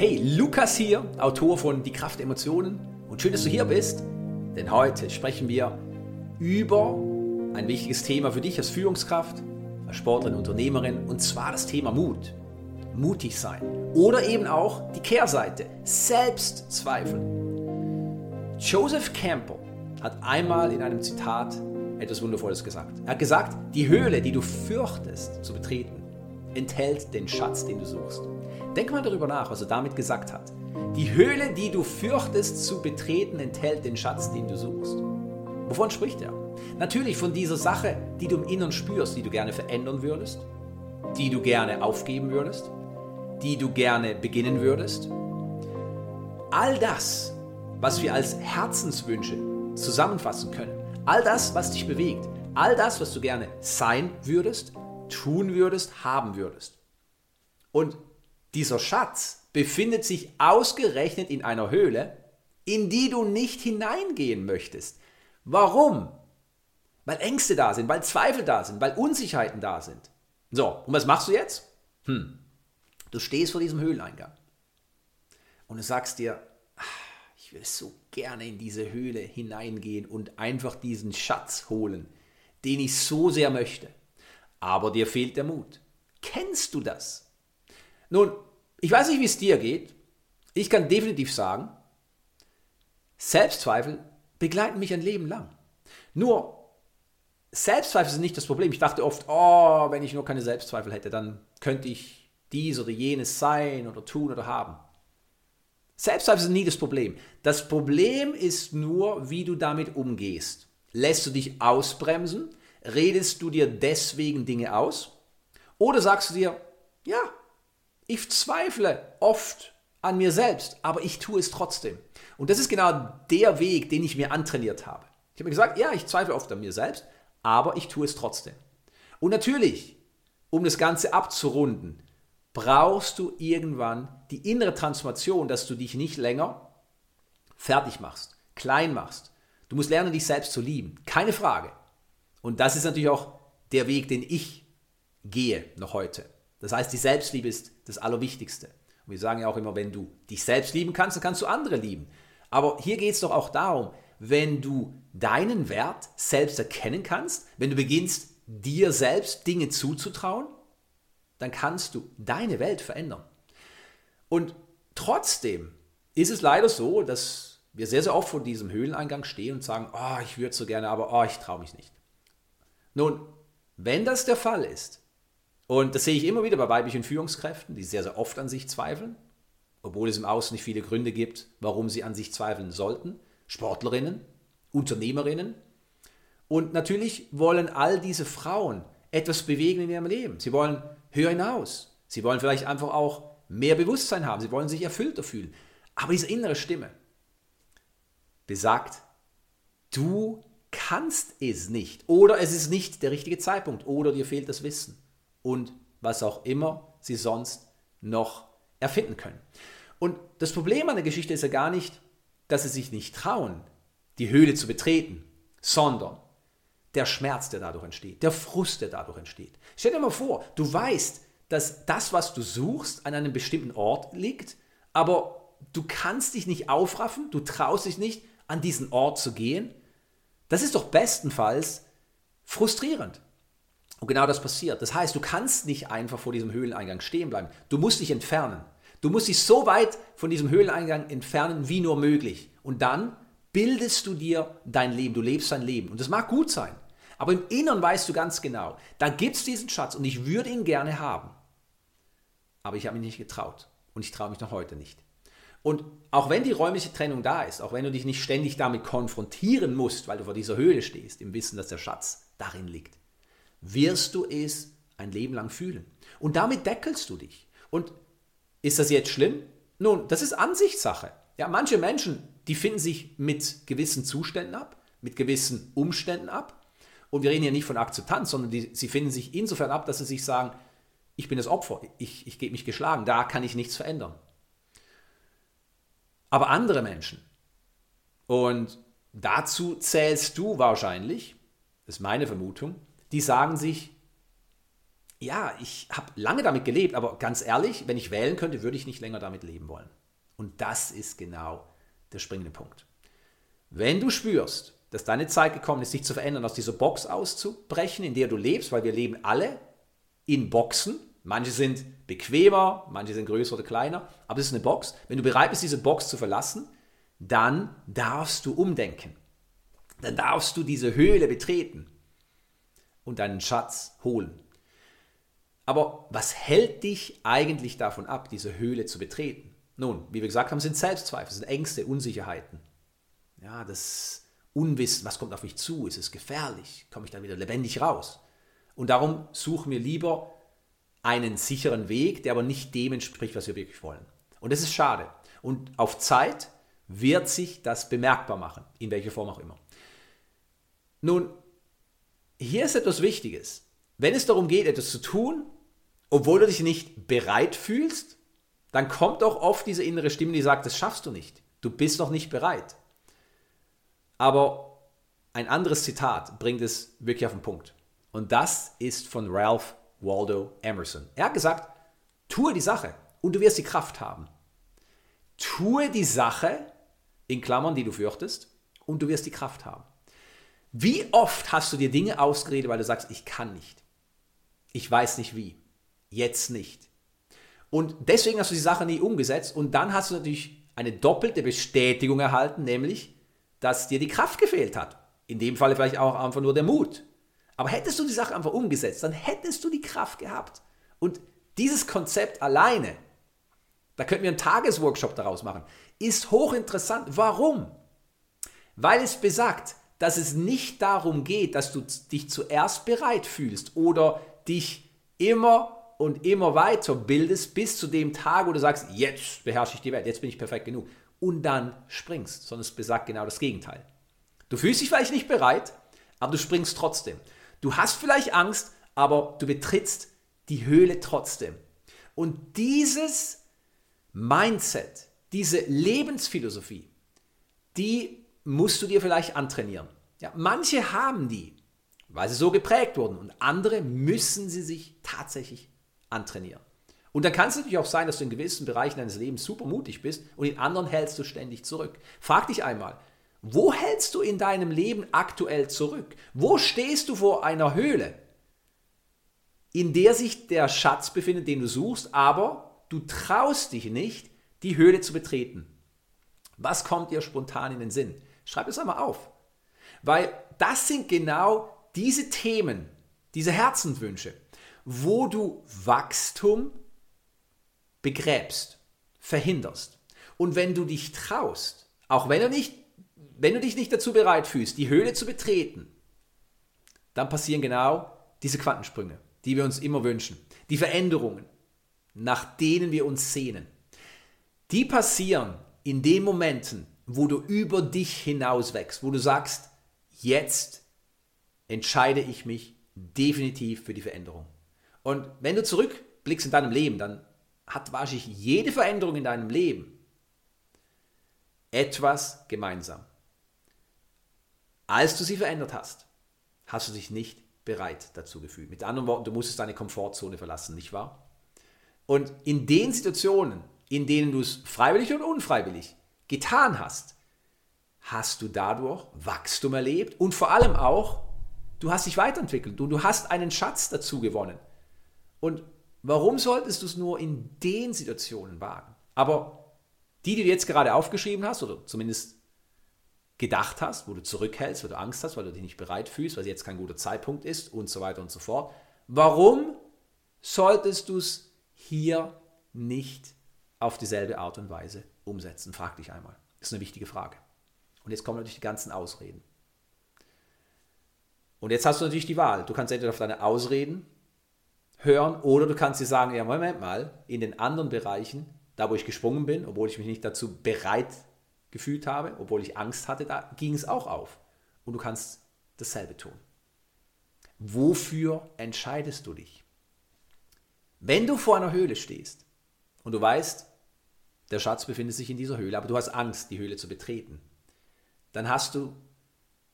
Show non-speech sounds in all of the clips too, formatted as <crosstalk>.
Hey, Lukas hier, Autor von Die Kraft der Emotionen. Und schön, dass du hier bist, denn heute sprechen wir über ein wichtiges Thema für dich als Führungskraft, als Sportlerin, Unternehmerin, und zwar das Thema Mut. Mutig sein. Oder eben auch die Kehrseite, Selbstzweifel. Joseph Campbell hat einmal in einem Zitat etwas Wundervolles gesagt. Er hat gesagt, die Höhle, die du fürchtest zu betreten, enthält den Schatz, den du suchst. Denk mal darüber nach, was er damit gesagt hat. Die Höhle, die du fürchtest zu betreten, enthält den Schatz, den du suchst. Wovon spricht er? Natürlich von dieser Sache, die du im Innern spürst, die du gerne verändern würdest, die du gerne aufgeben würdest, die du gerne beginnen würdest. All das, was wir als Herzenswünsche zusammenfassen können, all das, was dich bewegt, all das, was du gerne sein würdest, tun würdest, haben würdest. Und dieser Schatz befindet sich ausgerechnet in einer Höhle, in die du nicht hineingehen möchtest. Warum? Weil Ängste da sind, weil Zweifel da sind, weil Unsicherheiten da sind. So, und was machst du jetzt? Hm. Du stehst vor diesem Höhleneingang und du sagst dir, ah, ich will so gerne in diese Höhle hineingehen und einfach diesen Schatz holen, den ich so sehr möchte. Aber dir fehlt der Mut. Kennst du das? Nun, ich weiß nicht, wie es dir geht. Ich kann definitiv sagen, Selbstzweifel begleiten mich ein Leben lang. Nur, Selbstzweifel sind nicht das Problem. Ich dachte oft, oh, wenn ich nur keine Selbstzweifel hätte, dann könnte ich dies oder jenes sein oder tun oder haben. Selbstzweifel sind nie das Problem. Das Problem ist nur, wie du damit umgehst. Lässt du dich ausbremsen? Redest du dir deswegen Dinge aus? Oder sagst du dir, ja, ich zweifle oft an mir selbst, aber ich tue es trotzdem. Und das ist genau der Weg, den ich mir antrainiert habe. Ich habe mir gesagt, ja, ich zweifle oft an mir selbst, aber ich tue es trotzdem. Und natürlich, um das Ganze abzurunden, brauchst du irgendwann die innere Transformation, dass du dich nicht länger fertig machst, klein machst. Du musst lernen, dich selbst zu lieben. Keine Frage. Und das ist natürlich auch der Weg, den ich gehe noch heute. Das heißt, die Selbstliebe ist das Allerwichtigste. Und wir sagen ja auch immer, wenn du dich selbst lieben kannst, dann kannst du andere lieben. Aber hier geht es doch auch darum, wenn du deinen Wert selbst erkennen kannst, wenn du beginnst, dir selbst Dinge zuzutrauen, dann kannst du deine Welt verändern. Und trotzdem ist es leider so, dass wir sehr, sehr oft vor diesem Höhleneingang stehen und sagen, oh, ich würde so gerne, aber oh, ich traue mich nicht. Nun, wenn das der Fall ist, und das sehe ich immer wieder bei weiblichen Führungskräften, die sehr, sehr oft an sich zweifeln, obwohl es im Außen nicht viele Gründe gibt, warum sie an sich zweifeln sollten. Sportlerinnen, Unternehmerinnen. Und natürlich wollen all diese Frauen etwas bewegen in ihrem Leben. Sie wollen höher hinaus. Sie wollen vielleicht einfach auch mehr Bewusstsein haben. Sie wollen sich erfüllter fühlen. Aber diese innere Stimme besagt, du kannst es nicht. Oder es ist nicht der richtige Zeitpunkt. Oder dir fehlt das Wissen und was auch immer sie sonst noch erfinden können. Und das Problem an der Geschichte ist ja gar nicht, dass sie sich nicht trauen, die Höhle zu betreten, sondern der Schmerz, der dadurch entsteht, der Frust, der dadurch entsteht. Stell dir mal vor, du weißt, dass das, was du suchst, an einem bestimmten Ort liegt, aber du kannst dich nicht aufraffen, du traust dich nicht, an diesen Ort zu gehen. Das ist doch bestenfalls frustrierend. Und genau das passiert. Das heißt, du kannst nicht einfach vor diesem Höhleneingang stehen bleiben. Du musst dich entfernen. Du musst dich so weit von diesem Höhleneingang entfernen, wie nur möglich. Und dann bildest du dir dein Leben. Du lebst dein Leben. Und das mag gut sein. Aber im Inneren weißt du ganz genau, da gibt es diesen Schatz und ich würde ihn gerne haben. Aber ich habe mich nicht getraut. Und ich traue mich noch heute nicht. Und auch wenn die räumliche Trennung da ist, auch wenn du dich nicht ständig damit konfrontieren musst, weil du vor dieser Höhle stehst, im Wissen, dass der Schatz darin liegt, wirst du es ein Leben lang fühlen. Und damit deckelst du dich. Und ist das jetzt schlimm? Nun, das ist Ansichtssache. Ja, manche Menschen, die finden sich mit gewissen Zuständen ab, mit gewissen Umständen ab. Und wir reden hier nicht von Akzeptanz, sondern die, sie finden sich insofern ab, dass sie sich sagen, ich bin das Opfer, ich, ich gebe mich geschlagen, da kann ich nichts verändern. Aber andere Menschen, und dazu zählst du wahrscheinlich, das ist meine Vermutung, die sagen sich, ja, ich habe lange damit gelebt, aber ganz ehrlich, wenn ich wählen könnte, würde ich nicht länger damit leben wollen. Und das ist genau der springende Punkt. Wenn du spürst, dass deine Zeit gekommen ist, sich zu verändern, aus dieser Box auszubrechen, in der du lebst, weil wir leben alle in Boxen. Manche sind bequemer, manche sind größer oder kleiner, aber es ist eine Box. Wenn du bereit bist, diese Box zu verlassen, dann darfst du umdenken. Dann darfst du diese Höhle betreten und deinen Schatz holen. Aber was hält dich eigentlich davon ab, diese Höhle zu betreten? Nun, wie wir gesagt haben, sind Selbstzweifel, sind Ängste, Unsicherheiten. Ja, das Unwissen, was kommt auf mich zu? Ist es gefährlich? Komme ich dann wieder lebendig raus? Und darum suchen wir lieber einen sicheren Weg, der aber nicht dem entspricht, was wir wirklich wollen. Und das ist schade. Und auf Zeit wird sich das bemerkbar machen, in welcher Form auch immer. Nun, hier ist etwas Wichtiges. Wenn es darum geht, etwas zu tun, obwohl du dich nicht bereit fühlst, dann kommt auch oft diese innere Stimme, die sagt, das schaffst du nicht. Du bist noch nicht bereit. Aber ein anderes Zitat bringt es wirklich auf den Punkt. Und das ist von Ralph Waldo Emerson. Er hat gesagt, tue die Sache und du wirst die Kraft haben. Tue die Sache, in Klammern, die du fürchtest, und du wirst die Kraft haben. Wie oft hast du dir Dinge ausgeredet, weil du sagst, ich kann nicht. Ich weiß nicht wie jetzt nicht. Und deswegen hast du die Sache nie umgesetzt und dann hast du natürlich eine doppelte Bestätigung erhalten, nämlich, dass dir die Kraft gefehlt hat. In dem Fall vielleicht auch einfach nur der Mut. Aber hättest du die Sache einfach umgesetzt, dann hättest du die Kraft gehabt. Und dieses Konzept alleine, da könnten wir einen Tagesworkshop daraus machen, ist hochinteressant. Warum? Weil es besagt, dass es nicht darum geht, dass du dich zuerst bereit fühlst oder dich immer und immer weiter bildest bis zu dem Tag, wo du sagst, jetzt beherrsche ich die Welt, jetzt bin ich perfekt genug. Und dann springst, sondern es besagt genau das Gegenteil. Du fühlst dich vielleicht nicht bereit, aber du springst trotzdem. Du hast vielleicht Angst, aber du betrittst die Höhle trotzdem. Und dieses Mindset, diese Lebensphilosophie, die musst du dir vielleicht antrainieren. Ja, manche haben die, weil sie so geprägt wurden und andere müssen sie sich tatsächlich antrainieren. Und dann kann es natürlich auch sein, dass du in gewissen Bereichen deines Lebens super mutig bist und in anderen hältst du ständig zurück. Frag dich einmal, wo hältst du in deinem Leben aktuell zurück? Wo stehst du vor einer Höhle, in der sich der Schatz befindet, den du suchst, aber du traust dich nicht, die Höhle zu betreten? Was kommt dir spontan in den Sinn? Schreib es einmal auf. Weil das sind genau diese Themen, diese Herzenswünsche, wo du Wachstum begräbst, verhinderst. Und wenn du dich traust, auch wenn du, nicht, wenn du dich nicht dazu bereit fühlst, die Höhle zu betreten, dann passieren genau diese Quantensprünge, die wir uns immer wünschen. Die Veränderungen, nach denen wir uns sehnen. Die passieren in den Momenten, wo du über dich hinaus wächst, wo du sagst, jetzt entscheide ich mich definitiv für die Veränderung. Und wenn du zurückblickst in deinem Leben, dann hat wahrscheinlich jede Veränderung in deinem Leben etwas gemeinsam. Als du sie verändert hast, hast du dich nicht bereit dazu gefühlt. Mit anderen Worten, du musstest deine Komfortzone verlassen, nicht wahr? Und in den Situationen, in denen du es freiwillig oder unfreiwillig getan hast, hast du dadurch Wachstum erlebt und vor allem auch, du hast dich weiterentwickelt und du hast einen Schatz dazu gewonnen. Und warum solltest du es nur in den Situationen wagen? Aber die, die du jetzt gerade aufgeschrieben hast oder zumindest gedacht hast, wo du zurückhältst, weil du Angst hast, weil du dich nicht bereit fühlst, weil jetzt kein guter Zeitpunkt ist und so weiter und so fort. Warum solltest du es hier nicht auf dieselbe Art und Weise umsetzen? Frag dich einmal. Das ist eine wichtige Frage. Und jetzt kommen natürlich die ganzen Ausreden. Und jetzt hast du natürlich die Wahl. Du kannst entweder auf deine Ausreden hören oder du kannst dir sagen, ja, Moment mal, in den anderen Bereichen, da wo ich gesprungen bin, obwohl ich mich nicht dazu bereit gefühlt habe, obwohl ich Angst hatte, da ging es auch auf. Und du kannst dasselbe tun. Wofür entscheidest du dich? Wenn du vor einer Höhle stehst und du weißt, der Schatz befindet sich in dieser Höhle, aber du hast Angst, die Höhle zu betreten, dann hast du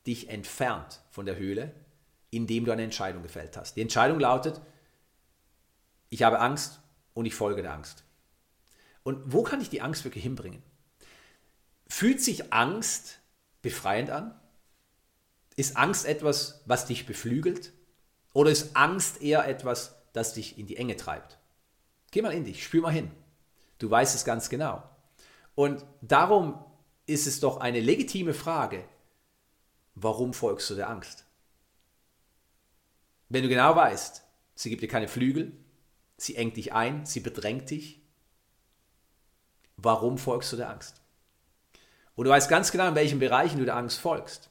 dich entfernt von der Höhle, indem du eine Entscheidung gefällt hast. Die Entscheidung lautet, ich habe Angst und ich folge der Angst. Und wo kann ich die Angst wirklich hinbringen? Fühlt sich Angst befreiend an? Ist Angst etwas, was dich beflügelt? Oder ist Angst eher etwas, das dich in die Enge treibt? Geh mal in dich, spür mal hin. Du weißt es ganz genau. Und darum ist es doch eine legitime Frage, warum folgst du der Angst? Wenn du genau weißt, sie gibt dir keine Flügel, sie engt dich ein, sie bedrängt dich, warum folgst du der Angst? Und du weißt ganz genau, in welchen Bereichen du der Angst folgst.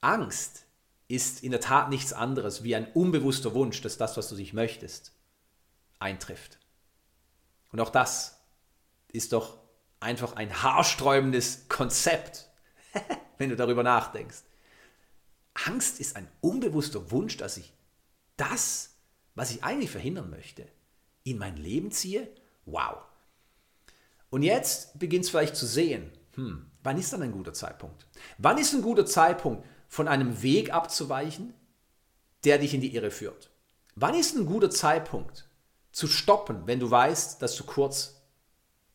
Angst ist in der Tat nichts anderes wie ein unbewusster Wunsch, dass das, was du dich möchtest, eintrifft. Und auch das ist doch einfach ein haarsträubendes Konzept, <laughs> wenn du darüber nachdenkst. Angst ist ein unbewusster Wunsch, dass ich das, was ich eigentlich verhindern möchte, in mein Leben ziehe? Wow. Und jetzt beginnt es vielleicht zu sehen, hm, wann ist dann ein guter Zeitpunkt? Wann ist ein guter Zeitpunkt, von einem Weg abzuweichen, der dich in die Irre führt? Wann ist ein guter Zeitpunkt zu stoppen, wenn du weißt, dass du kurz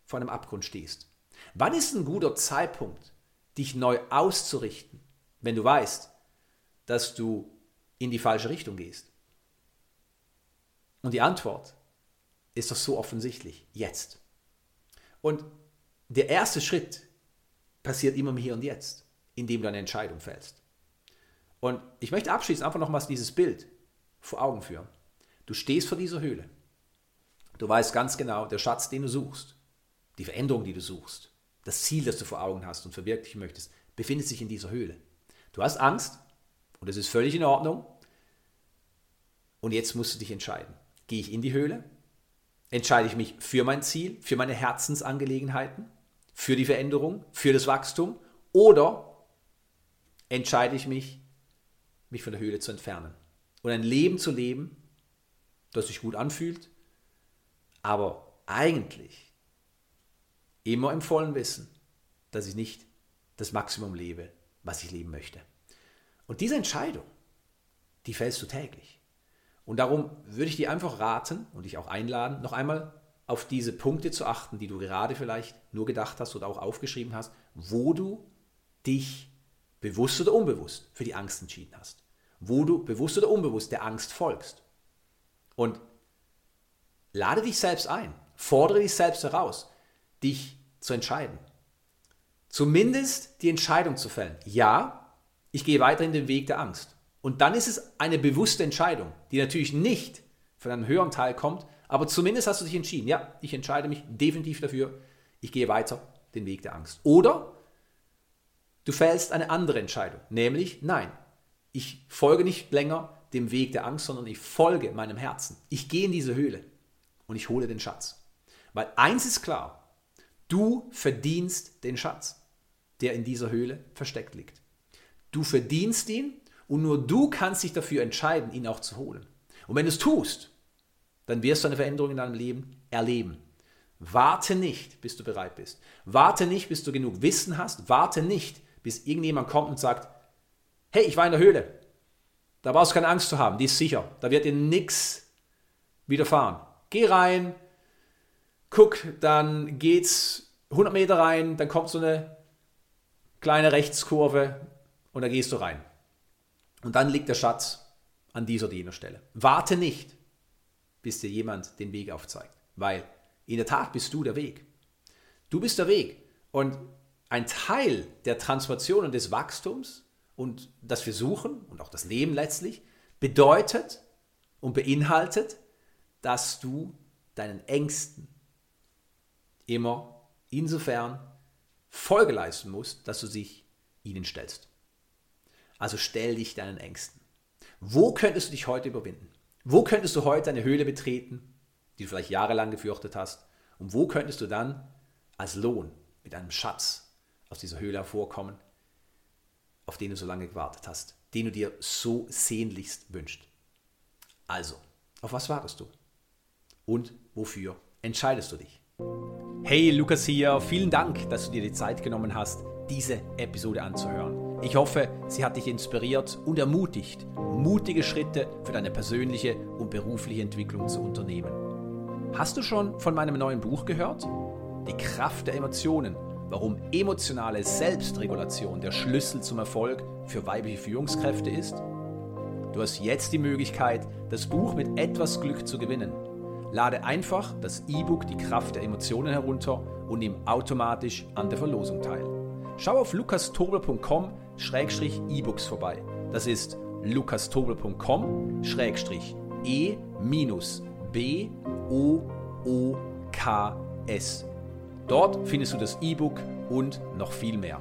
vor einem Abgrund stehst? Wann ist ein guter Zeitpunkt, dich neu auszurichten, wenn du weißt, dass du in die falsche Richtung gehst? Und die Antwort ist doch so offensichtlich, jetzt. Und der erste Schritt passiert immer im Hier und Jetzt, indem du eine Entscheidung fällst. Und ich möchte abschließend einfach nochmals dieses Bild vor Augen führen. Du stehst vor dieser Höhle. Du weißt ganz genau, der Schatz, den du suchst, die Veränderung, die du suchst, das Ziel, das du vor Augen hast und verwirklichen möchtest, befindet sich in dieser Höhle. Du hast Angst und es ist völlig in Ordnung. Und jetzt musst du dich entscheiden. Gehe ich in die Höhle? Entscheide ich mich für mein Ziel, für meine Herzensangelegenheiten, für die Veränderung, für das Wachstum? Oder entscheide ich mich, mich von der Höhle zu entfernen und ein Leben zu leben, das sich gut anfühlt, aber eigentlich immer im vollen Wissen, dass ich nicht das Maximum lebe, was ich leben möchte. Und diese Entscheidung, die fällst du täglich. Und darum würde ich dir einfach raten und dich auch einladen, noch einmal auf diese Punkte zu achten, die du gerade vielleicht nur gedacht hast oder auch aufgeschrieben hast, wo du dich bewusst oder unbewusst für die Angst entschieden hast. Wo du bewusst oder unbewusst der Angst folgst. Und lade dich selbst ein, fordere dich selbst heraus, dich zu entscheiden. Zumindest die Entscheidung zu fällen. Ja, ich gehe weiter in den Weg der Angst. Und dann ist es eine bewusste Entscheidung, die natürlich nicht von einem höheren Teil kommt, aber zumindest hast du dich entschieden. Ja, ich entscheide mich definitiv dafür, ich gehe weiter den Weg der Angst. Oder du fällst eine andere Entscheidung, nämlich nein, ich folge nicht länger dem Weg der Angst, sondern ich folge meinem Herzen. Ich gehe in diese Höhle und ich hole den Schatz. Weil eins ist klar, du verdienst den Schatz, der in dieser Höhle versteckt liegt. Du verdienst ihn und nur du kannst dich dafür entscheiden, ihn auch zu holen. Und wenn du es tust, dann wirst du eine Veränderung in deinem Leben erleben. Warte nicht, bis du bereit bist. Warte nicht, bis du genug Wissen hast. Warte nicht, bis irgendjemand kommt und sagt, hey, ich war in der Höhle. Da brauchst du keine Angst zu haben, die ist sicher. Da wird dir nichts widerfahren. Geh rein, guck, dann geht's 100 Meter rein, dann kommt so eine kleine Rechtskurve und da gehst du rein. Und dann liegt der Schatz an dieser oder jener Stelle. Warte nicht, bis dir jemand den Weg aufzeigt, weil in der Tat bist du der Weg. Du bist der Weg. Und ein Teil der Transformation und des Wachstums und das wir suchen und auch das Leben letztlich bedeutet und beinhaltet, dass du deinen Ängsten immer insofern Folge leisten musst, dass du dich ihnen stellst. Also stell dich deinen Ängsten. Wo könntest du dich heute überwinden? Wo könntest du heute eine Höhle betreten, die du vielleicht jahrelang gefürchtet hast? Und wo könntest du dann als Lohn mit einem Schatz aus dieser Höhle hervorkommen, auf den du so lange gewartet hast, den du dir so sehnlichst wünscht? Also, auf was wartest du? Und wofür entscheidest du dich? Hey, Lukas hier. Vielen Dank, dass du dir die Zeit genommen hast, diese Episode anzuhören. Ich hoffe, sie hat dich inspiriert und ermutigt, mutige Schritte für deine persönliche und berufliche Entwicklung zu unternehmen. Hast du schon von meinem neuen Buch gehört? Die Kraft der Emotionen. Warum emotionale Selbstregulation der Schlüssel zum Erfolg für weibliche Führungskräfte ist? Du hast jetzt die Möglichkeit, das Buch mit etwas Glück zu gewinnen. Lade einfach das E-Book Die Kraft der Emotionen herunter und nimm automatisch an der Verlosung teil. Schau auf lukastobel.com-e-books vorbei. Das ist lukastobel.com-e-b-o-o-k-s. Dort findest du das E-Book und noch viel mehr.